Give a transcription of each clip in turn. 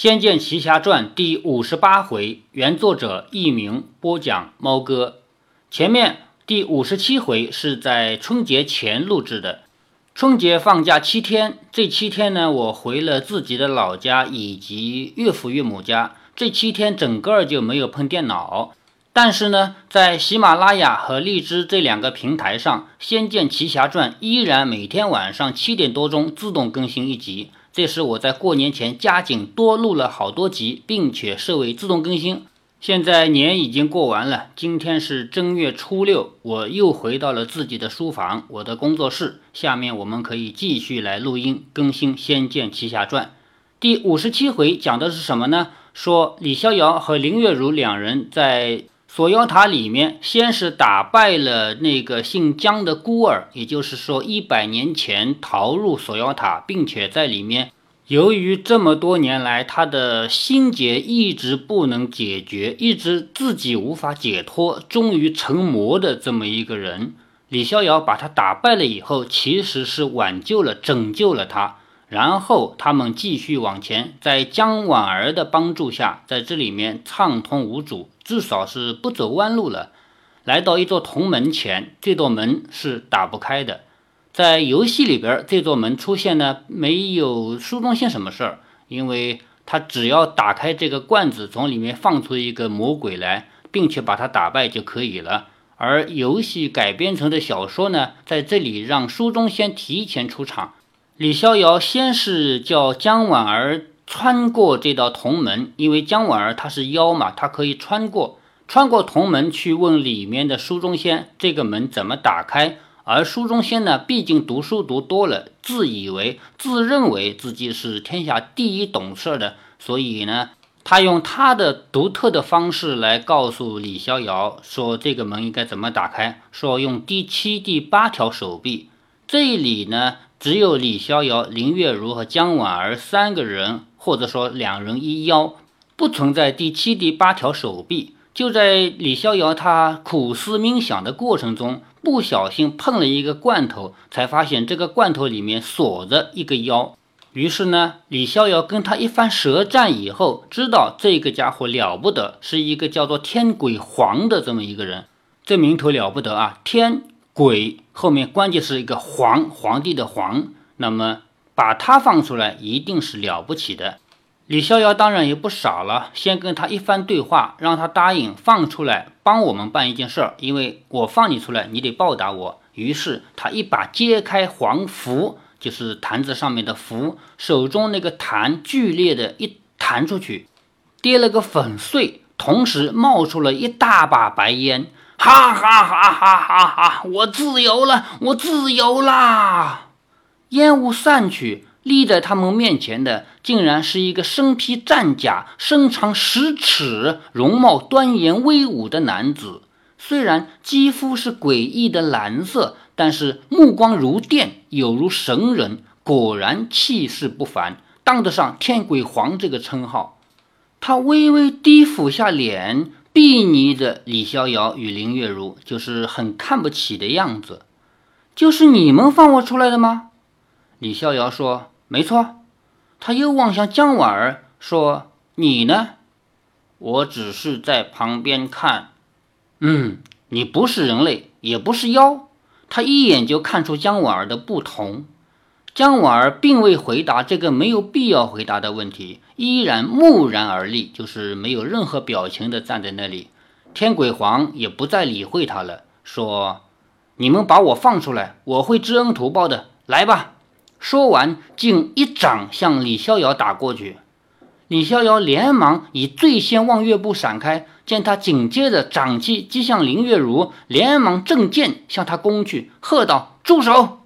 仙剑奇侠传》第五十八回，原作者佚名，播讲猫哥。前面第五十七回是在春节前录制的。春节放假七天，这七天呢，我回了自己的老家以及岳父岳母家。这七天整个就没有碰电脑。但是呢，在喜马拉雅和荔枝这两个平台上，《仙剑奇侠传》依然每天晚上七点多钟自动更新一集。这是我在过年前加紧多录了好多集，并且设为自动更新。现在年已经过完了，今天是正月初六，我又回到了自己的书房，我的工作室。下面我们可以继续来录音更新《仙剑奇侠传》第五十七回，讲的是什么呢？说李逍遥和林月如两人在。锁妖塔里面，先是打败了那个姓姜的孤儿，也就是说，一百年前逃入锁妖塔，并且在里面，由于这么多年来他的心结一直不能解决，一直自己无法解脱，终于成魔的这么一个人，李逍遥把他打败了以后，其实是挽救了、拯救了他。然后他们继续往前，在姜婉儿的帮助下，在这里面畅通无阻，至少是不走弯路了。来到一座铜门前，这座门是打不开的。在游戏里边，这座门出现呢，没有书中仙什么事儿，因为他只要打开这个罐子，从里面放出一个魔鬼来，并且把他打败就可以了。而游戏改编成的小说呢，在这里让书中仙提前出场。李逍遥先是叫姜婉儿穿过这道铜门，因为姜婉儿她是妖嘛，她可以穿过，穿过铜门去问里面的书中仙这个门怎么打开。而书中仙呢，毕竟读书读多了，自以为自认为自己是天下第一懂事的，所以呢，他用他的独特的方式来告诉李逍遥说这个门应该怎么打开，说用第七、第八条手臂。这里呢。只有李逍遥、林月如和姜婉儿三个人，或者说两人一妖，不存在第七、第八条手臂。就在李逍遥他苦思冥想的过程中，不小心碰了一个罐头，才发现这个罐头里面锁着一个妖。于是呢，李逍遥跟他一番舌战以后，知道这个家伙了不得，是一个叫做天鬼皇的这么一个人。这名头了不得啊，天。鬼后面关键是一个皇皇帝的皇，那么把他放出来一定是了不起的。李逍遥当然也不傻了，先跟他一番对话，让他答应放出来帮我们办一件事儿，因为我放你出来，你得报答我。于是他一把揭开黄符，就是坛子上面的符，手中那个坛剧烈的一弹出去，跌了个粉碎，同时冒出了一大把白烟。哈哈哈哈哈哈！我自由了，我自由啦！烟雾散去，立在他们面前的竟然是一个身披战甲、身长十尺、容貌端严威武的男子。虽然肌肤是诡异的蓝色，但是目光如电，有如神人，果然气势不凡，当得上天鬼皇这个称号。他微微低俯下脸。睥睨着李逍遥与林月如，就是很看不起的样子。就是你们放我出来的吗？李逍遥说：“没错。”他又望向姜婉儿说：“你呢？”我只是在旁边看。嗯，你不是人类，也不是妖。他一眼就看出姜婉儿的不同。姜婉儿并未回答这个没有必要回答的问题，依然木然而立，就是没有任何表情的站在那里。天鬼皇也不再理会他了，说：“你们把我放出来，我会知恩图报的。来吧！”说完，竟一掌向李逍遥打过去。李逍遥连忙以最先望月步闪开，见他紧接着掌气击向林月如，连忙正剑向他攻去，喝道：“住手！”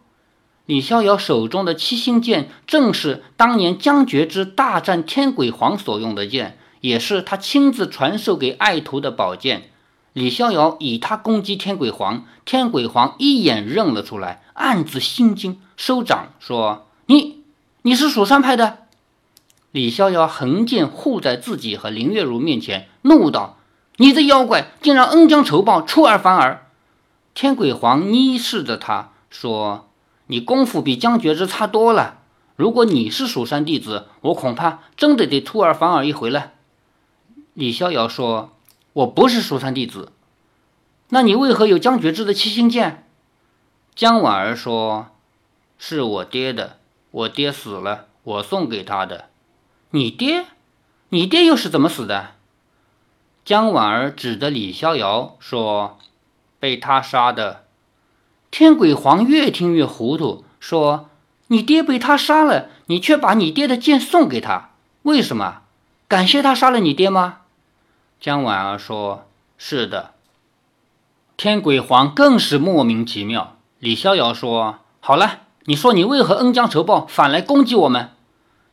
李逍遥手中的七星剑，正是当年江觉之大战天鬼皇所用的剑，也是他亲自传授给爱徒的宝剑。李逍遥以他攻击天鬼皇，天鬼皇一眼认了出来，暗自心惊，收掌说：“你，你是蜀山派的？”李逍遥横剑护在自己和林月如面前，怒道：“你这妖怪，竟然恩将仇报，出尔反尔！”天鬼皇睨视着他说。你功夫比江觉之差多了，如果你是蜀山弟子，我恐怕真的得出尔反尔一回了。”李逍遥说：“我不是蜀山弟子。”那你为何有江觉之的七星剑？江婉儿说：“是我爹的，我爹死了，我送给他的。”你爹？你爹又是怎么死的？江婉儿指着李逍遥说：“被他杀的。”天鬼皇越听越糊涂，说：“你爹被他杀了，你却把你爹的剑送给他，为什么？感谢他杀了你爹吗？”江婉儿说：“是的。”天鬼皇更是莫名其妙。李逍遥说：“好了，你说你为何恩将仇报，反来攻击我们？”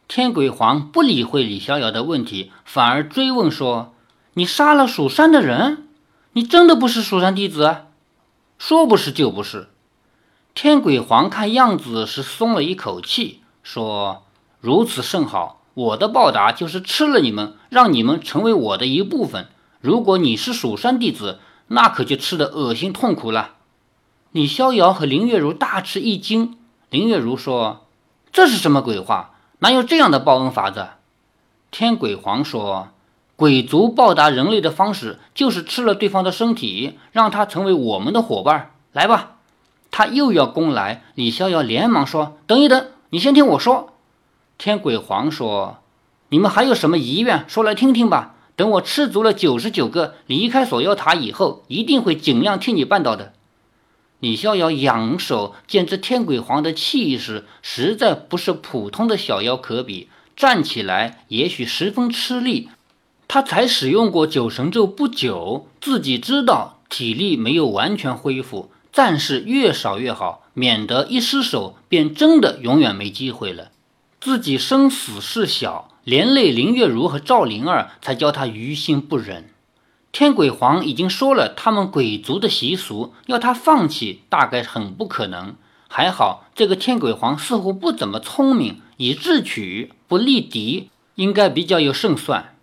天鬼皇不理会李逍遥的问题，反而追问说：“你杀了蜀山的人？你真的不是蜀山弟子？说不是就不是。”天鬼皇看样子是松了一口气，说：“如此甚好，我的报答就是吃了你们，让你们成为我的一部分。如果你是蜀山弟子，那可就吃的恶心痛苦了。”李逍遥和林月如大吃一惊。林月如说：“这是什么鬼话？”哪有这样的报恩法子？天鬼皇说：“鬼族报答人类的方式，就是吃了对方的身体，让他成为我们的伙伴。来吧！”他又要攻来，李逍遥连忙说：“等一等，你先听我说。”天鬼皇说：“你们还有什么遗愿，说来听听吧。等我吃足了九十九个离开锁妖塔以后，一定会尽量替你办到的。”李逍遥仰首见这天鬼皇的气势实在不是普通的小妖可比，站起来也许十分吃力。他才使用过九神咒不久，自己知道体力没有完全恢复，战士越少越好，免得一失手便真的永远没机会了。自己生死事小，连累林月如和赵灵儿，才叫他于心不忍。天鬼皇已经说了，他们鬼族的习俗，要他放弃，大概很不可能。还好，这个天鬼皇似乎不怎么聪明，以智取，不力敌，应该比较有胜算。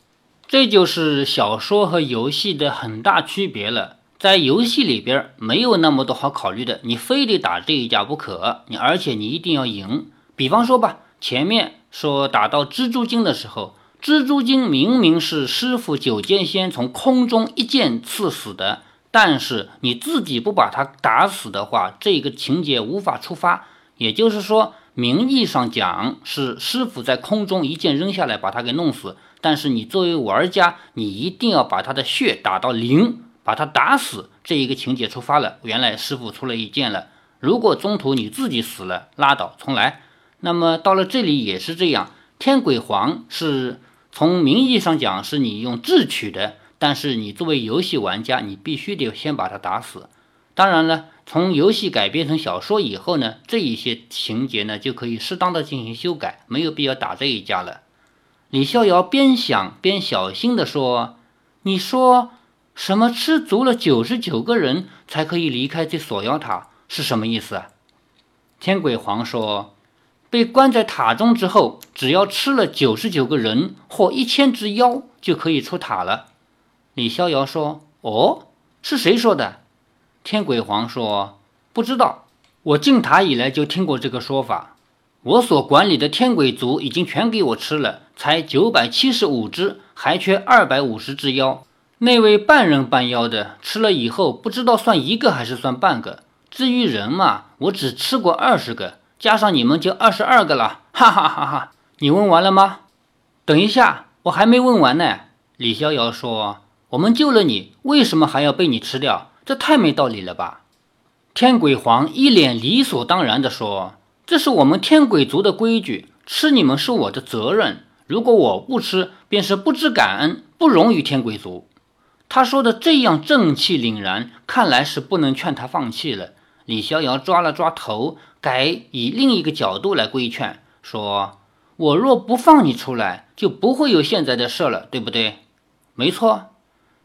这就是小说和游戏的很大区别了。在游戏里边，没有那么多好考虑的，你非得打这一架不可，你而且你一定要赢。比方说吧，前面说打到蜘蛛精的时候。蜘蛛精明明是师傅九剑仙从空中一剑刺死的，但是你自己不把他打死的话，这个情节无法触发。也就是说，名义上讲是师傅在空中一剑扔下来把他给弄死，但是你作为玩家，你一定要把他的血打到零，把他打死，这一个情节触发了。原来师傅出了一剑了，如果中途你自己死了，拉倒，重来。那么到了这里也是这样，天鬼皇是。从名义上讲是你用智取的，但是你作为游戏玩家，你必须得先把他打死。当然了，从游戏改编成小说以后呢，这一些情节呢就可以适当的进行修改，没有必要打这一架了。李逍遥边想边小心地说：“你说什么？吃足了九十九个人才可以离开这锁妖塔，是什么意思？”天鬼皇说。被关在塔中之后，只要吃了九十九个人或一千只妖，就可以出塔了。李逍遥说：“哦，是谁说的？”天鬼皇说：“不知道，我进塔以来就听过这个说法。我所管理的天鬼族已经全给我吃了，才九百七十五只，还缺二百五十只妖。那位半人半妖的吃了以后，不知道算一个还是算半个。至于人嘛，我只吃过二十个。”加上你们就二十二个了，哈哈哈哈！你问完了吗？等一下，我还没问完呢。李逍遥说：“我们救了你，为什么还要被你吃掉？这太没道理了吧？”天鬼皇一脸理所当然地说：“这是我们天鬼族的规矩，吃你们是我的责任。如果我不吃，便是不知感恩，不容于天鬼族。”他说的这样正气凛然，看来是不能劝他放弃了。李逍遥抓了抓头。改以另一个角度来规劝，说：“我若不放你出来，就不会有现在的事了，对不对？”没错，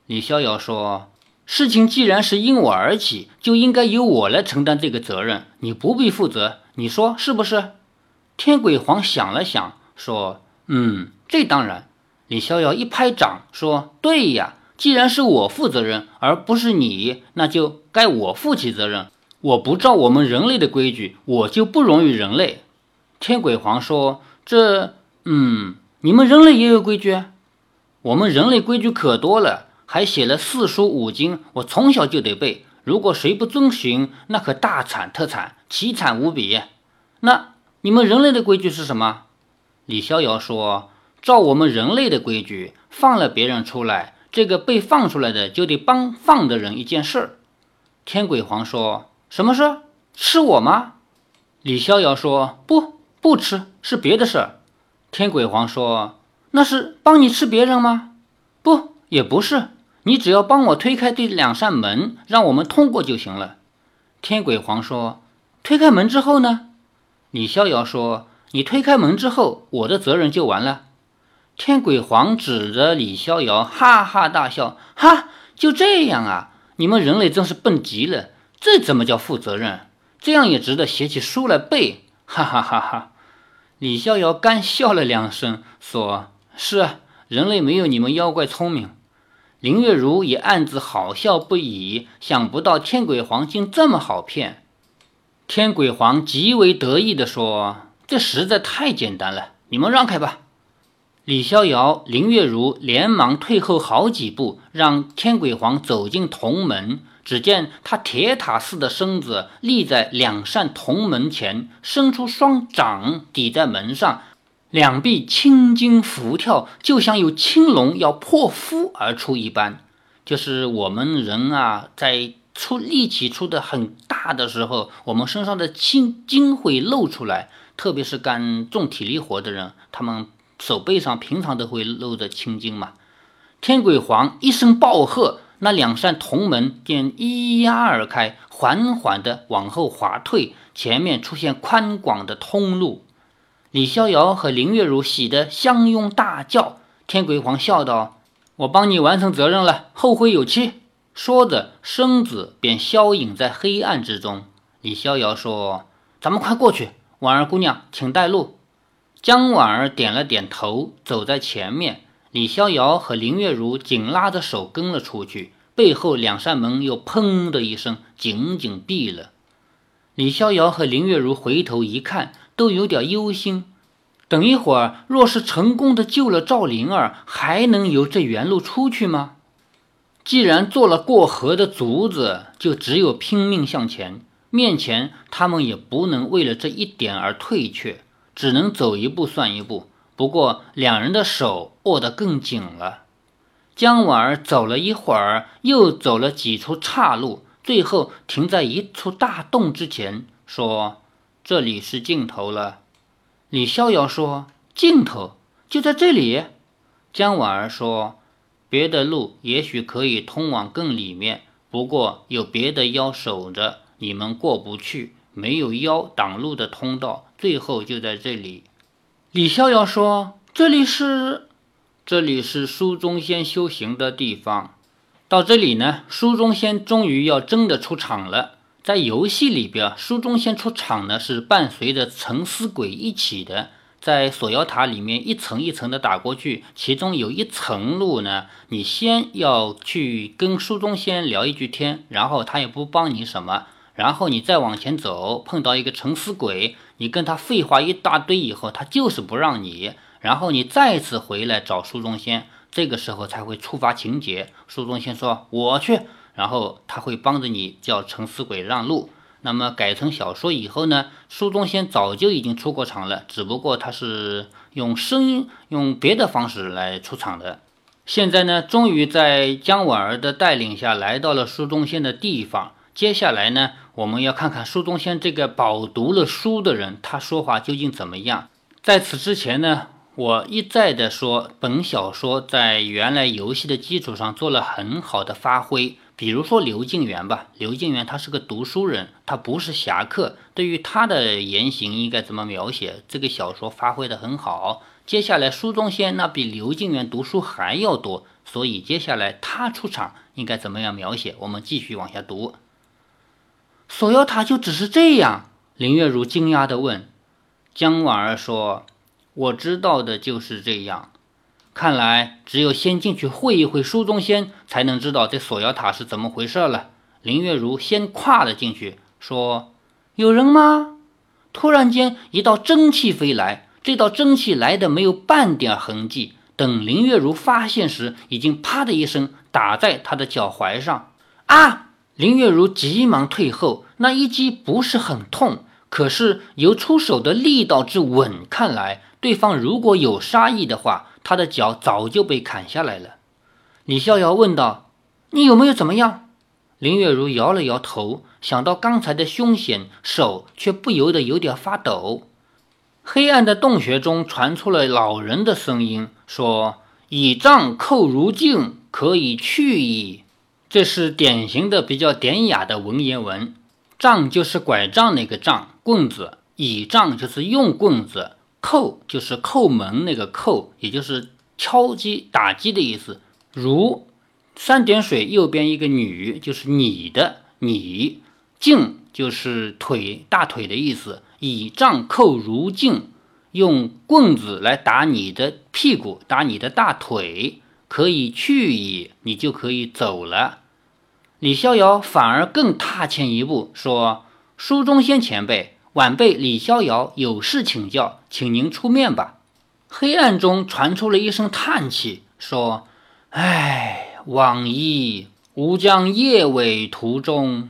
李逍遥说：“事情既然是因我而起，就应该由我来承担这个责任，你不必负责。你说是不是？”天鬼皇想了想，说：“嗯，这当然。”李逍遥一拍掌，说：“对呀，既然是我负责任，而不是你，那就该我负起责任。”我不照我们人类的规矩，我就不容于人类。天鬼皇说：“这，嗯，你们人类也有规矩？我们人类规矩可多了，还写了四书五经，我从小就得背。如果谁不遵循，那可大惨特惨，凄惨无比。那你们人类的规矩是什么？”李逍遥说：“照我们人类的规矩，放了别人出来，这个被放出来的就得帮放的人一件事儿。”天鬼皇说：“什么事？吃我吗？”李逍遥说：“不。”不吃是别的事儿，天鬼皇说：“那是帮你吃别人吗？不，也不是，你只要帮我推开这两扇门，让我们通过就行了。”天鬼皇说：“推开门之后呢？”李逍遥说：“你推开门之后，我的责任就完了。”天鬼皇指着李逍遥，哈哈大笑：“哈，就这样啊？你们人类真是笨极了，这怎么叫负责任？这样也值得写起书来背？哈哈哈哈！”李逍遥干笑了两声，说：“是啊，人类没有你们妖怪聪明。”林月如也暗自好笑不已，想不到天鬼皇竟这么好骗。天鬼皇极为得意地说：“这实在太简单了，你们让开吧。”李逍遥、林月如连忙退后好几步，让天鬼皇走进铜门。只见他铁塔似的身子立在两扇铜门前，伸出双掌抵在门上，两臂青筋浮跳，就像有青龙要破腹而出一般。就是我们人啊，在出力气出的很大的时候，我们身上的青筋会露出来，特别是干重体力活的人，他们手背上平常都会露着青筋嘛。天鬼皇一声暴喝。那两扇铜门便一压而开，缓缓地往后滑退，前面出现宽广的通路。李逍遥和林月如喜得相拥大叫。天鬼皇笑道：“我帮你完成责任了，后会有期。”说着，身子便消隐在黑暗之中。李逍遥说：“咱们快过去，婉儿姑娘，请带路。”江婉儿点了点头，走在前面。李逍遥和林月如紧拉着手跟了出去，背后两扇门又砰的一声紧紧闭了。李逍遥和林月如回头一看，都有点忧心。等一会儿，若是成功的救了赵灵儿，还能由这原路出去吗？既然做了过河的卒子，就只有拼命向前。面前他们也不能为了这一点而退却，只能走一步算一步。不过，两人的手握得更紧了。江婉儿走了一会儿，又走了几处岔路，最后停在一处大洞之前，说：“这里是尽头了。”李逍遥说：“尽头就在这里。”江婉儿说：“别的路也许可以通往更里面，不过有别的妖守着，你们过不去。没有妖挡路的通道，最后就在这里。”李逍遥说：“这里是，这里是书中仙修行的地方。到这里呢，书中仙终于要真的出场了。在游戏里边，书中仙出场呢是伴随着沉思鬼一起的，在锁妖塔里面一层一层的打过去。其中有一层路呢，你先要去跟书中仙聊一句天，然后他也不帮你什么。”然后你再往前走，碰到一个沉思鬼，你跟他废话一大堆以后，他就是不让你。然后你再次回来找书中仙，这个时候才会触发情节。书中仙说：“我去。”然后他会帮着你叫沉思鬼让路。那么改成小说以后呢？书中仙早就已经出过场了，只不过他是用声音、用别的方式来出场的。现在呢，终于在姜婉儿的带领下来到了书中仙的地方。接下来呢，我们要看看书中仙这个饱读了书的人，他说话究竟怎么样？在此之前呢，我一再的说，本小说在原来游戏的基础上做了很好的发挥。比如说刘敬元吧，刘敬元他是个读书人，他不是侠客，对于他的言行应该怎么描写，这个小说发挥的很好。接下来书中仙那比刘敬元读书还要多，所以接下来他出场应该怎么样描写？我们继续往下读。锁妖塔就只是这样？林月如惊讶地问。江婉儿说：“我知道的就是这样。看来只有先进去会一会书中仙，才能知道这锁妖塔是怎么回事了。”林月如先跨了进去，说：“有人吗？”突然间一道蒸汽飞来，这道蒸汽来的没有半点痕迹。等林月如发现时，已经啪的一声打在他的脚踝上。啊！林月如急忙退后，那一击不是很痛，可是由出手的力道之稳看来，对方如果有杀意的话，他的脚早就被砍下来了。李逍遥问道：“你有没有怎么样？”林月如摇了摇头，想到刚才的凶险，手却不由得有点发抖。黑暗的洞穴中传出了老人的声音，说：“以杖扣如镜，可以去矣。”这是典型的比较典雅的文言文。杖就是拐杖那个杖，棍子；倚杖就是用棍子；叩就是叩门那个叩，也就是敲击、打击的意思。如三点水右边一个女，就是你的你。镜就是腿、大腿的意思。倚杖扣如镜，用棍子来打你的屁股，打你的大腿，可以去矣，你就可以走了。李逍遥反而更踏前一步，说：“书中仙前辈，晚辈李逍遥有事请教，请您出面吧。”黑暗中传出了一声叹气，说：“唉，往矣，吾将夜尾途中。”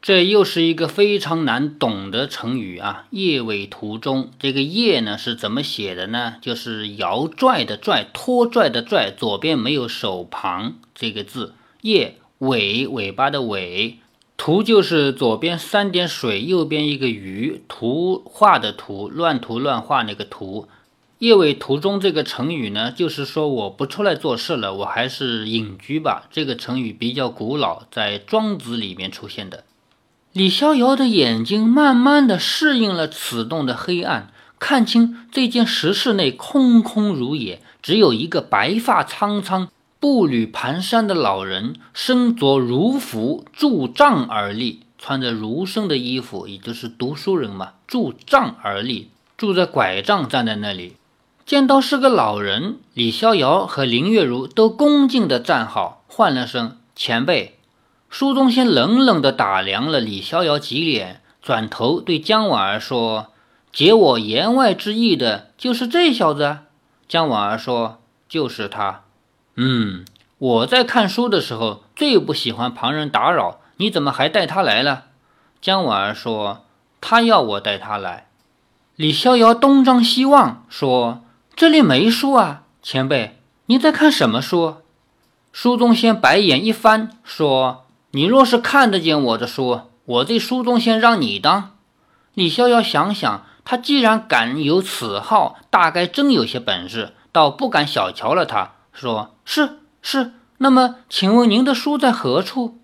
这又是一个非常难懂的成语啊！“夜尾途中”，这个“夜”呢是怎么写的呢？就是摇拽的“拽”，拖拽的“拽”，左边没有手旁这个字，“夜”。尾尾巴的尾，图就是左边三点水，右边一个鱼，图画的图，乱涂乱画那个图。叶尾图中这个成语呢，就是说我不出来做事了，我还是隐居吧。这个成语比较古老，在庄子里面出现的。李逍遥的眼睛慢慢的适应了此洞的黑暗，看清这间石室内空空如也，只有一个白发苍苍。步履蹒跚的老人，身着儒服，拄杖而立，穿着儒生的衣服，也就是读书人嘛。拄杖而立，拄着拐杖站在那里。见到是个老人，李逍遥和林月如都恭敬地站好，唤了声“前辈”。书中仙冷冷地打量了李逍遥几眼，转头对姜婉儿说：“解我言外之意的，就是这小子。”姜婉儿说：“就是他。”嗯，我在看书的时候最不喜欢旁人打扰，你怎么还带他来了？姜婉儿说：“他要我带他来。”李逍遥东张西望说：“这里没书啊，前辈，你在看什么书？”书中仙白眼一翻说：“你若是看得见我的书，我这书中仙让你当。”李逍遥想想，他既然敢有此号，大概真有些本事，倒不敢小瞧了他。说是是，那么请问您的书在何处？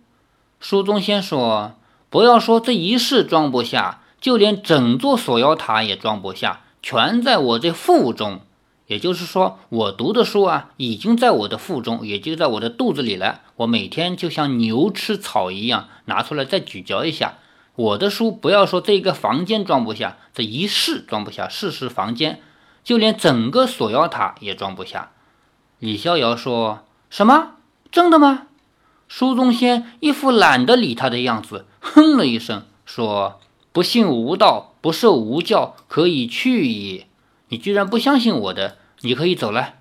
书中仙说：“不要说这一世装不下，就连整座锁妖塔也装不下，全在我这腹中。也就是说，我读的书啊，已经在我的腹中，也就在我的肚子里了。我每天就像牛吃草一样，拿出来再咀嚼一下。我的书，不要说这个房间装不下，这一世装不下，世事房间，就连整个锁妖塔也装不下。”李逍遥说什么？真的吗？书中仙一副懒得理他的样子，哼了一声，说：“不信无道，不受无教，可以去矣。”你居然不相信我的，你可以走了。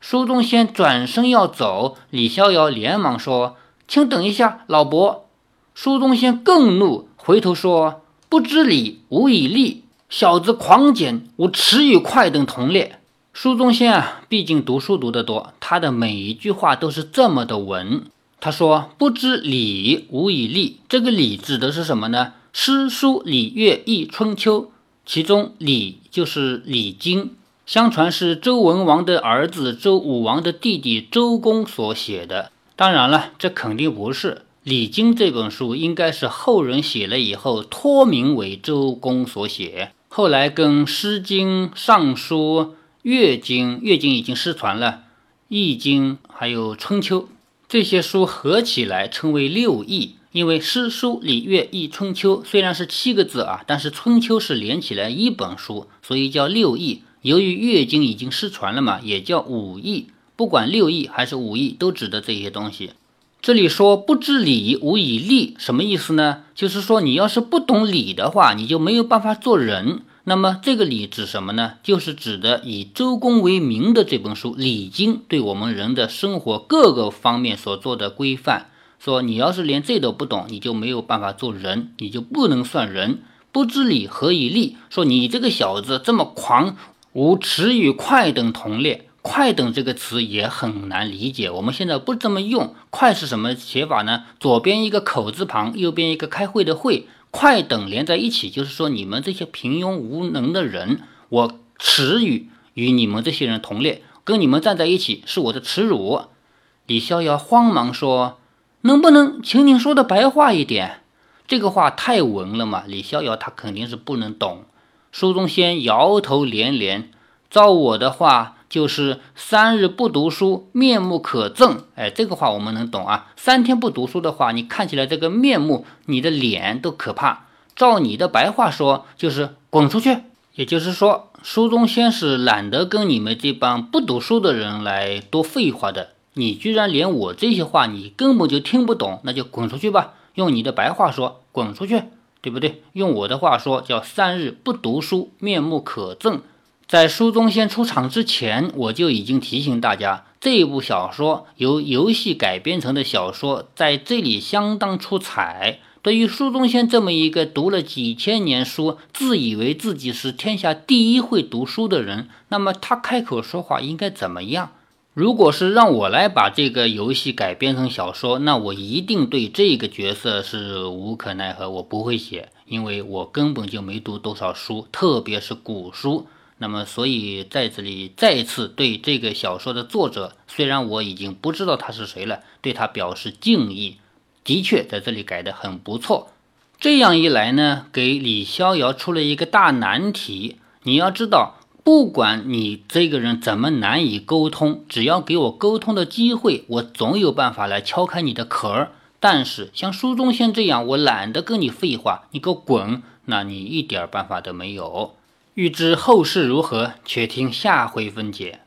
书中仙转身要走，李逍遥连忙说：“请等一下，老伯。”书中仙更怒，回头说：“不知礼，无以立。小子狂简，吾耻与快等同列。”书中仙啊，毕竟读书读得多，他的每一句话都是这么的文。他说：“不知礼，无以立。”这个礼指的是什么呢？诗书礼乐易春秋，其中礼就是《礼经》，相传是周文王的儿子周武王的弟弟周公所写的。当然了，这肯定不是《礼经》这本书，应该是后人写了以后托名为周公所写，后来跟《诗经》《尚书》。乐经，乐经已经失传了，易经还有春秋这些书合起来称为六艺。因为诗书礼乐易春秋虽然是七个字啊，但是春秋是连起来一本书，所以叫六艺。由于乐经已经失传了嘛，也叫五艺。不管六艺还是五艺，都指的这些东西。这里说不知礼，无以立，什么意思呢？就是说你要是不懂礼的话，你就没有办法做人。那么这个礼指什么呢？就是指的以周公为名的这本书《礼经》，对我们人的生活各个方面所做的规范。说你要是连这都不懂，你就没有办法做人，你就不能算人。不知礼，何以立？说你这个小子这么狂，无耻与快等同列。快等这个词也很难理解，我们现在不这么用。快是什么写法呢？左边一个口字旁，右边一个开会的会，快等连在一起，就是说你们这些平庸无能的人，我耻与与你们这些人同列，跟你们站在一起是我的耻辱。李逍遥慌忙说：“能不能请您说的白话一点？这个话太文了嘛。”李逍遥他肯定是不能懂。苏宗先摇头连连，照我的话。就是三日不读书，面目可憎。哎，这个话我们能懂啊。三天不读书的话，你看起来这个面目，你的脸都可怕。照你的白话说，就是滚出去。也就是说，书中先是懒得跟你们这帮不读书的人来多废话的。你居然连我这些话你根本就听不懂，那就滚出去吧。用你的白话说，滚出去，对不对？用我的话说，叫三日不读书，面目可憎。在书中先出场之前，我就已经提醒大家，这一部小说由游戏改编成的小说，在这里相当出彩。对于书中先这么一个读了几千年书、自以为自己是天下第一会读书的人，那么他开口说话应该怎么样？如果是让我来把这个游戏改编成小说，那我一定对这个角色是无可奈何，我不会写，因为我根本就没读多少书，特别是古书。那么，所以在这里再次对这个小说的作者，虽然我已经不知道他是谁了，对他表示敬意。的确，在这里改的很不错。这样一来呢，给李逍遥出了一个大难题。你要知道，不管你这个人怎么难以沟通，只要给我沟通的机会，我总有办法来敲开你的壳儿。但是像书中仙这样，我懒得跟你废话，你给我滚，那你一点办法都没有。欲知后事如何，且听下回分解。